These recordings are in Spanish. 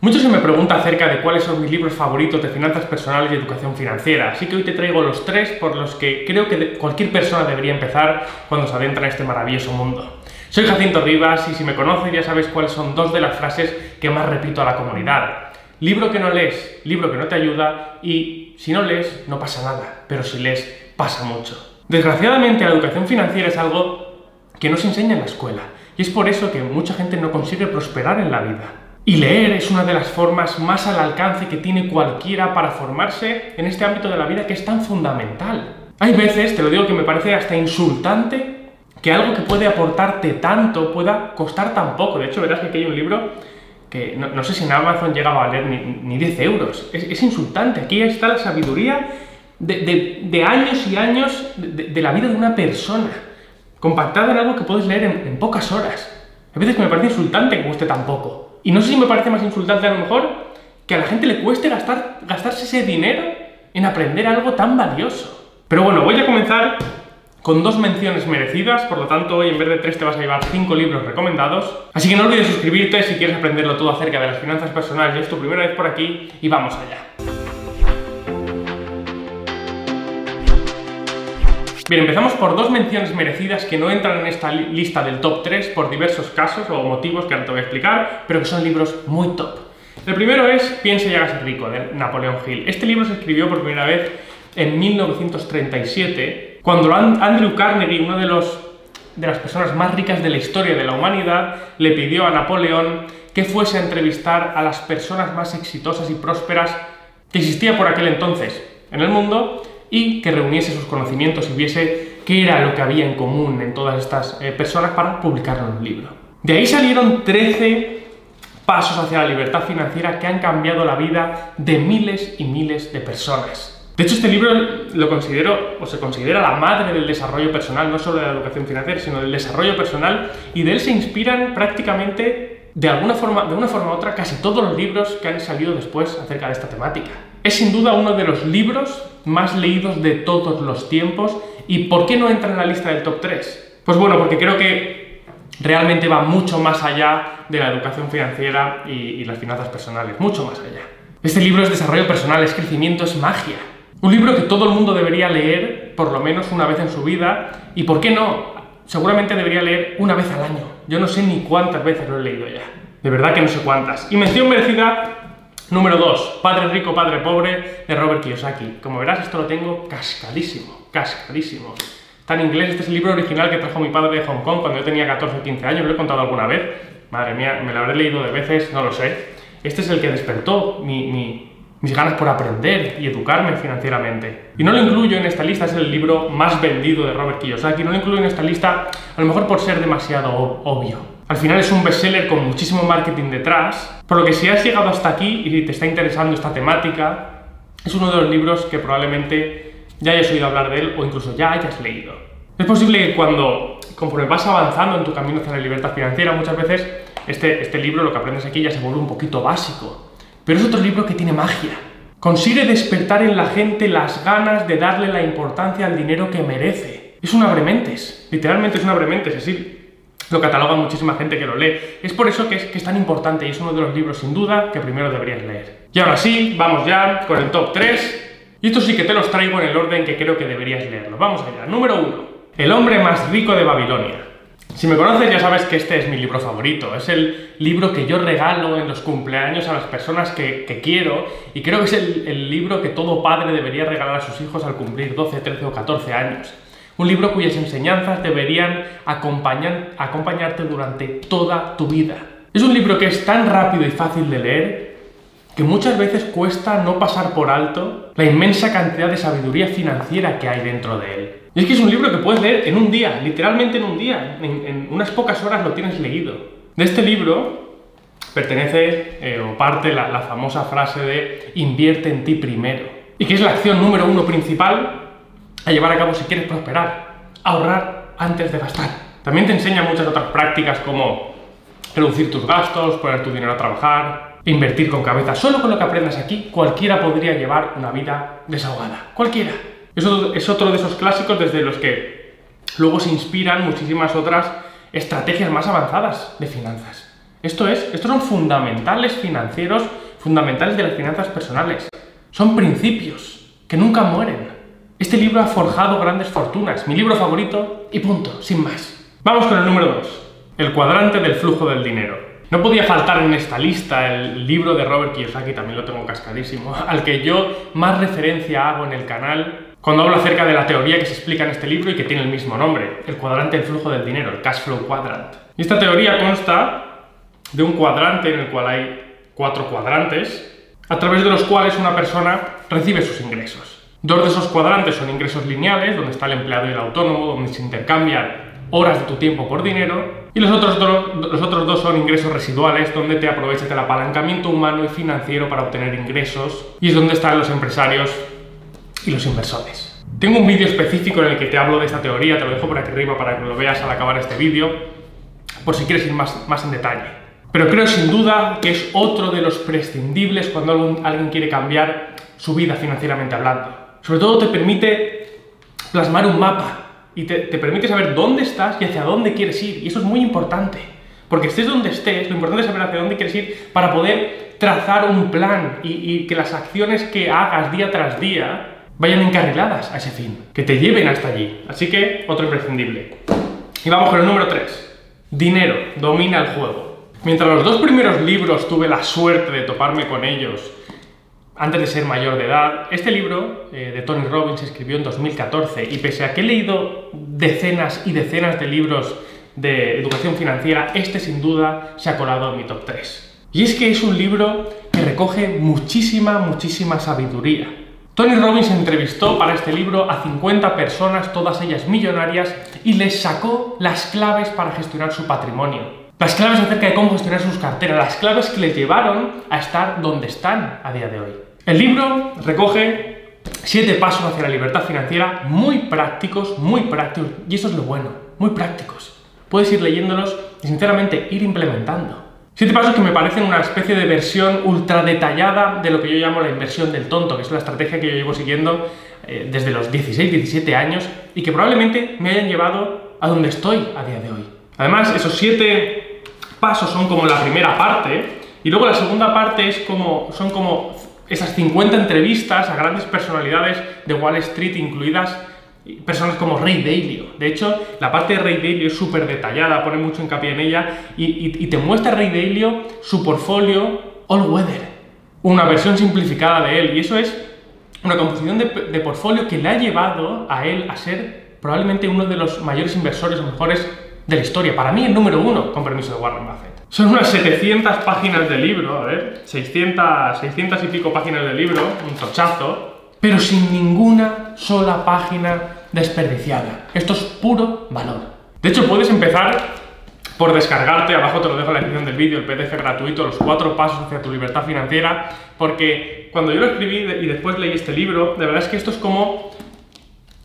Mucho se me pregunta acerca de cuáles son mis libros favoritos de finanzas personales y educación financiera, así que hoy te traigo los tres por los que creo que cualquier persona debería empezar cuando se adentra en este maravilloso mundo. Soy Jacinto Rivas y si me conoces ya sabes cuáles son dos de las frases que más repito a la comunidad. Libro que no lees, libro que no te ayuda y si no lees no pasa nada, pero si lees pasa mucho. Desgraciadamente la educación financiera es algo que no se enseña en la escuela y es por eso que mucha gente no consigue prosperar en la vida. Y leer es una de las formas más al alcance que tiene cualquiera para formarse en este ámbito de la vida que es tan fundamental. Hay veces, te lo digo, que me parece hasta insultante que algo que puede aportarte tanto pueda costar tan poco. De hecho, verás que aquí hay un libro que no, sé si en Amazon llegaba a valer ni, 10 euros. Es, insultante. Aquí está la sabiduría de, años y años de, la vida de una persona, compactada en algo que puedes leer en, en pocas horas. A veces que me parece insultante que cueste tan poco. Y no sé si me parece más insultante a lo mejor que a la gente le cueste gastar, gastarse ese dinero en aprender algo tan valioso. Pero bueno, voy a comenzar con dos menciones merecidas, por lo tanto hoy en vez de tres te vas a llevar cinco libros recomendados. Así que no olvides suscribirte si quieres aprenderlo todo acerca de las finanzas personales y es tu primera vez por aquí y vamos allá. Bien, empezamos por dos menciones merecidas que no entran en esta lista del top 3 por diversos casos o motivos que ahora te voy a explicar, pero que son libros muy top. El primero es Piense y hágase rico, de Napoleón Hill. Este libro se escribió por primera vez en 1937, cuando Andrew Carnegie, uno de, los, de las personas más ricas de la historia de la humanidad, le pidió a Napoleón que fuese a entrevistar a las personas más exitosas y prósperas que existía por aquel entonces en el mundo y que reuniese sus conocimientos y viese qué era lo que había en común en todas estas eh, personas para publicarlo en un libro. De ahí salieron 13 pasos hacia la libertad financiera que han cambiado la vida de miles y miles de personas. De hecho, este libro lo considero, o se considera la madre del desarrollo personal, no solo de la educación financiera, sino del desarrollo personal, y de él se inspiran prácticamente, de alguna forma, de una forma u otra, casi todos los libros que han salido después acerca de esta temática. Es sin duda uno de los libros más leídos de todos los tiempos. ¿Y por qué no entra en la lista del top 3? Pues bueno, porque creo que realmente va mucho más allá de la educación financiera y, las finanzas personales, mucho más allá. Este libro es desarrollo personal, es crecimiento, es magia. Un libro que todo el mundo debería leer por lo menos una vez en su vida y, ¿por qué no? Seguramente debería leer una vez al año. Yo no sé ni cuántas veces lo he leído ya. De verdad que no sé cuántas. Y mención merecida Número 2. Padre rico, padre pobre, de Robert Kiyosaki. Como verás, esto lo tengo cascadísimo, cascadísimo. Está en inglés, este es el libro original que trajo mi padre de Hong Kong cuando yo tenía 14 o 15 años, lo he contado alguna vez. Madre mía, me lo habré leído de veces, no lo sé. Este es el que despertó mis ganas por aprender y educarme financieramente. Y no lo incluyo en esta lista, es el libro más vendido de Robert Kiyosaki, no lo incluyo en esta lista a lo mejor por ser demasiado obvio. Al final es un bestseller con muchísimo marketing detrás, por lo que si has llegado hasta aquí y te está interesando esta temática, es uno de los libros que probablemente ya hayas oído hablar de él o incluso ya hayas leído. Es posible que cuando, conforme vas avanzando en tu camino hacia la libertad financiera, muchas veces este, este libro, lo que aprendes aquí, ya se vuelve un poquito básico. Pero es otro libro que tiene magia. Consigue despertar en la gente las ganas de darle la importancia al dinero que merece. Es un abrementes, literalmente es un abrementes, es decir, lo cataloga muchísima gente que lo lee. Es por eso que es, que es tan importante y es uno de los libros sin duda que primero deberías leer. Y ahora sí, vamos ya con el top 3. Y esto sí que te los traigo en el orden que creo que deberías leerlo. Vamos allá. Número 1. El hombre más rico de Babilonia. Si me conoces ya sabes que este es mi libro favorito. Es el libro que yo regalo en los cumpleaños a las personas que, quiero y creo que es el, el libro que todo padre debería regalar a sus hijos al cumplir 12, 13 o 14 años. Un libro cuyas enseñanzas deberían acompañar, acompañarte durante toda tu vida. Es un libro que es tan rápido y fácil de leer que muchas veces cuesta no pasar por alto la inmensa cantidad de sabiduría financiera que hay dentro de él. Y es que es un libro que puedes leer en un día, literalmente en un día, en, unas pocas horas lo tienes leído. De este libro pertenece eh, o parte la, la famosa frase de invierte en ti primero, y que es la acción número uno principal a llevar a cabo si quieres prosperar. Ahorrar antes de gastar. También te enseña muchas otras prácticas como reducir tus gastos, poner tu dinero a trabajar, invertir con cabeza. Solo con lo que aprendas aquí, cualquiera podría llevar una vida desahogada. Cualquiera. Eso es otro de esos clásicos desde los que luego se inspiran muchísimas otras estrategias más avanzadas de finanzas. Esto es, estos son fundamentales financieros, fundamentales de las finanzas personales. Son principios que nunca mueren. Este libro ha forjado grandes fortunas, mi libro favorito y punto, sin más. Vamos con el número 2, el cuadrante del flujo del dinero. No podía faltar en esta lista el libro de Robert Kiyosaki, también lo tengo cascadísimo, al que yo más referencia hago en el canal cuando hablo acerca de la teoría que se explica en este libro y que tiene el mismo nombre, el cuadrante del flujo del dinero, el cash flow quadrant. Y esta teoría consta de un cuadrante en el cual hay cuatro cuadrantes, a través de los cuales una persona recibe sus ingresos. Dos de esos cuadrantes son ingresos lineales, donde está el empleado y el autónomo, donde se intercambian horas de tu tiempo por dinero, y los otros, dos son ingresos residuales, donde te aprovechas del apalancamiento humano y financiero para obtener ingresos, y es donde están los empresarios y los inversores. Tengo un vídeo específico en el que te hablo de esta teoría, te lo dejo por aquí arriba para que lo veas al acabar este vídeo, por si quieres ir más, más en detalle. Pero creo sin duda que es otro de los prescindibles cuando alguien quiere cambiar su vida financieramente hablando. Sobre todo te permite plasmar un mapa y te, permite saber dónde estás y hacia dónde quieres ir. Y eso es muy importante. Porque estés donde estés, lo importante es saber hacia dónde quieres ir para poder trazar un plan y, y que las acciones que hagas día tras día vayan encarriladas a ese fin, que te lleven hasta allí. Así que, otro imprescindible. Y vamos con el número 3. Dinero domina el juego. Mientras los dos primeros libros tuve la suerte de toparme con ellos antes de ser mayor de edad, este libro eh, de Tony Robbins se escribió en 2014 y pese a que he leído decenas y decenas de libros de educación financiera, este sin duda se ha colado en mi top 3. Y es que es un libro que recoge muchísima, muchísima sabiduría. Tony Robbins entrevistó para este libro a 50 personas, todas ellas millonarias, y les sacó las claves para gestionar su patrimonio. Las claves acerca de cómo gestionar sus carteras, las claves que les llevaron a estar donde están a día de hoy. El libro recoge siete pasos hacia la libertad financiera muy prácticos, muy prácticos, y eso es lo bueno, muy prácticos. Puedes ir leyéndolos y sinceramente ir implementando. Siete pasos que me parecen una especie de versión ultra detallada de lo que yo llamo la inversión del tonto, que es la estrategia que yo llevo siguiendo eh, desde los 16, 17 años y que probablemente me hayan llevado a donde estoy a día de hoy. Además, esos siete pasos son como la primera parte, y luego la segunda parte es como, son como esas 50 entrevistas a grandes personalidades de Wall Street, incluidas personas como Ray Dalio. De hecho, la parte de Ray Dalio es súper detallada, pone mucho hincapié en ella, y, te muestra Ray Dalio su portfolio all weather, una versión simplificada de él, y eso es una composición de, de portfolio que le ha llevado a él a ser probablemente uno de los mayores inversores o mejores de la historia. Para mí el número uno, con permiso de Warren Buffett. Son unas 700 páginas de libro, a ver, 600, 600 y pico páginas de libro, un tochazo, pero sin ninguna sola página desperdiciada. Esto es puro valor. De hecho, puedes empezar por descargarte, abajo te lo dejo en la descripción del vídeo, el PDF gratuito, los cuatro pasos hacia tu libertad financiera, porque cuando yo lo escribí y después leí este libro, de verdad es que esto es como,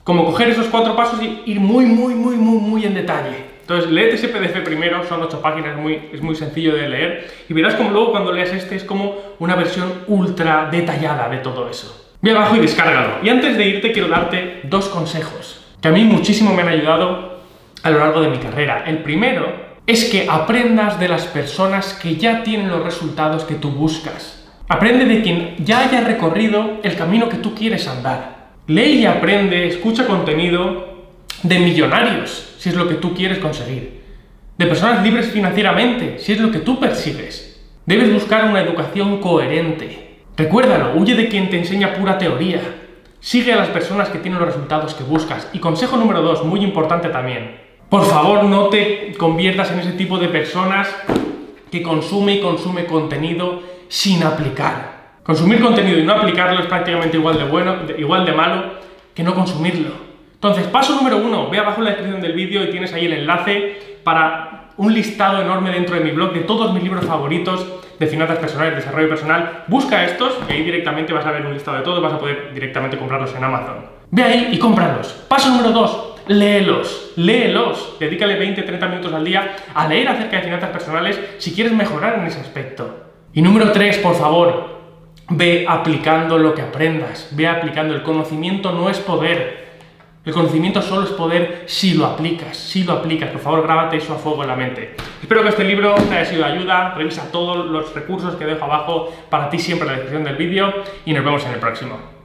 como coger esos cuatro pasos y ir muy, muy, muy, muy, muy en detalle. Entonces, léete ese PDF primero, son ocho páginas, muy, es muy sencillo de leer, y verás como luego cuando leas este es como una versión ultra detallada de todo eso. Ve abajo y descárgalo. Y antes de irte quiero darte dos consejos, que a mí muchísimo me han ayudado a lo largo de mi carrera. El primero es que aprendas de las personas que ya tienen los resultados que tú buscas. Aprende de quien ya haya recorrido el camino que tú quieres andar. Lee y aprende, escucha contenido de millonarios, si es lo que tú quieres conseguir, de personas libres financieramente, si es lo que tú persigues. Debes buscar una educación coherente. Recuérdalo, huye de quien te enseña pura teoría. Sigue a las personas que tienen los resultados que buscas. Y consejo número dos, muy importante también. Por favor, no te conviertas en ese tipo de personas que consume y consume contenido sin aplicar. Consumir contenido y no aplicarlo es prácticamente igual de bueno, igual de malo que no consumirlo. Entonces, paso número uno, ve abajo en la descripción del vídeo y tienes ahí el enlace para un listado enorme dentro de mi blog de todos mis libros favoritos de finanzas personales, desarrollo personal. Busca estos y ahí directamente vas a ver un listado de todos, vas a poder directamente comprarlos en Amazon. Ve ahí y cómpralos. Paso número dos, léelos, léelos. Dedícale 20-30 minutos al día a leer acerca de finanzas personales si quieres mejorar en ese aspecto. Y número tres, por favor, ve aplicando lo que aprendas, ve aplicando. El conocimiento no es poder, El conocimiento solo es poder si lo aplicas, si lo aplicas. Por favor, grábate eso a fuego en la mente. Espero que este libro te haya sido de ayuda. Revisa todos los recursos que dejo abajo para ti siempre en la descripción del vídeo y nos vemos en el próximo.